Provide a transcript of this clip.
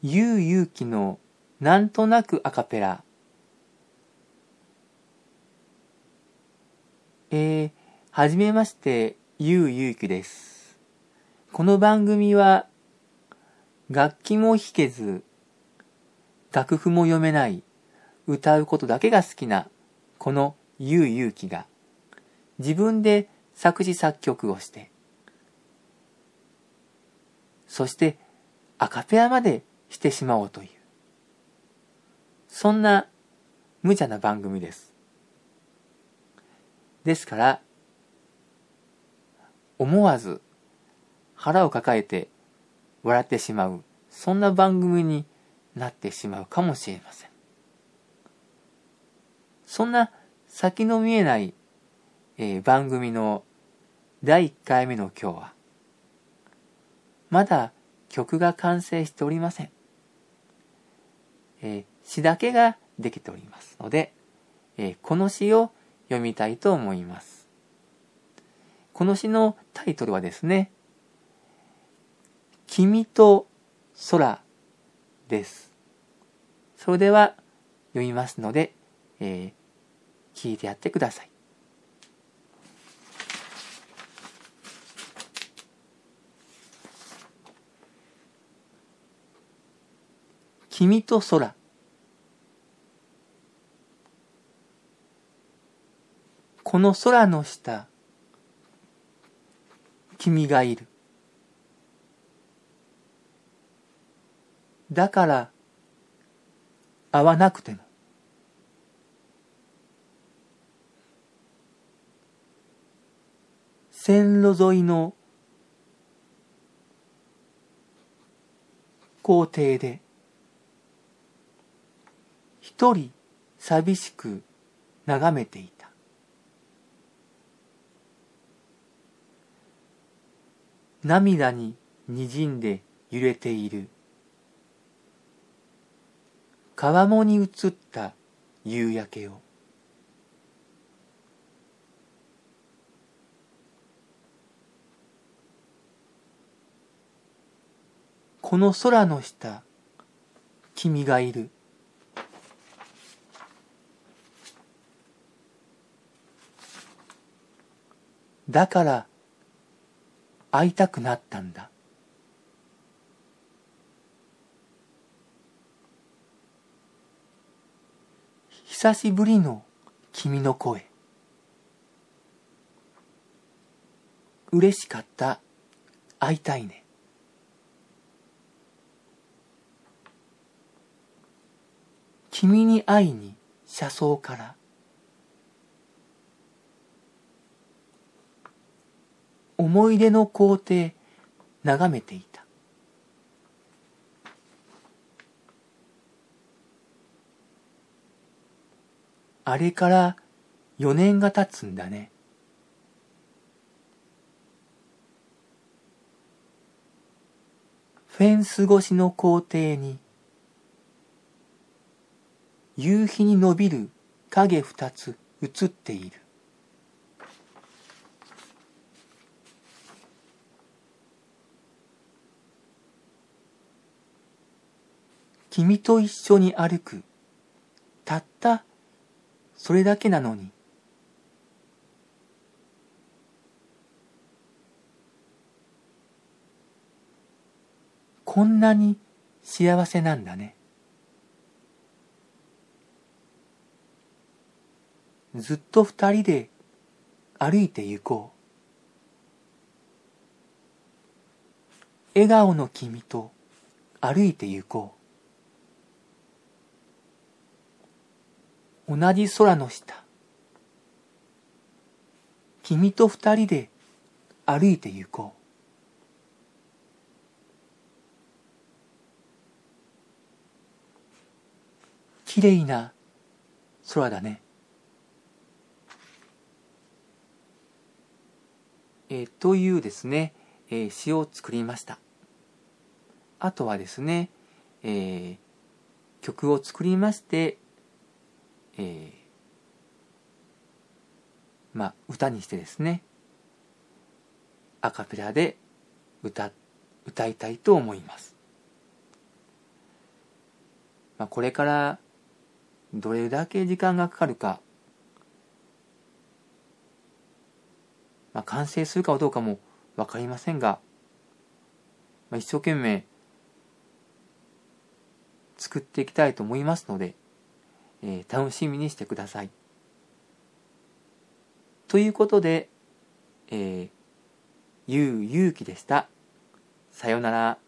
ゆうゆうきのなんとなくアカペラ。えー、はじめまして、ゆうゆうきです。この番組は、楽器も弾けず、楽譜も読めない、歌うことだけが好きな、このゆうゆうきが、自分で作詞作曲をして、そしてアカペラまでしてしまおうという、そんな無茶な番組です。ですから、思わず腹を抱えて笑ってしまう、そんな番組になってしまうかもしれません。そんな先の見えない、えー、番組の第1回目の今日は、まだ曲が完成しておりません。えー、詩だけができておりますので、えー、この詩を読みたいと思います。この詩のタイトルはですね、君と空です。それでは読みますので、えー、聞いてやってください。君と空この空の下君がいるだから会わなくても線路沿いの校庭で一人寂しく眺めていた。涙に滲んで揺れている。川面に映った夕焼けを。この空の下、君がいる。だから会いたくなったんだ。久しぶりの君の声。嬉しかった。会いたいね。君に会いに車窓から思い出の皇帝眺めていた。あれから4年が経つんだね。フェンス越しの校庭に夕日に伸びる影二つ映っている。君と一緒に歩く。たったそれだけなのに。こんなに幸せなんだね。ずっと二人で歩いて行こう。笑顔の君と歩いて行こう。同じ空の下君と二人で歩いて行こうきれいな空だね。えー、というですね、えー、詩を作りました。あとはですね、えー、曲を作りまして、えー、まあ、歌にしてですね、アカペラで歌、歌いたいと思います。まあ、これからどれだけ時間がかかるか、まあ、完成するかどうかも分かりませんが、まあ、一生懸命作っていきたいと思いますので、えー、楽しみにしてください。ということで、えー、ゆうゆうきでした。さよなら。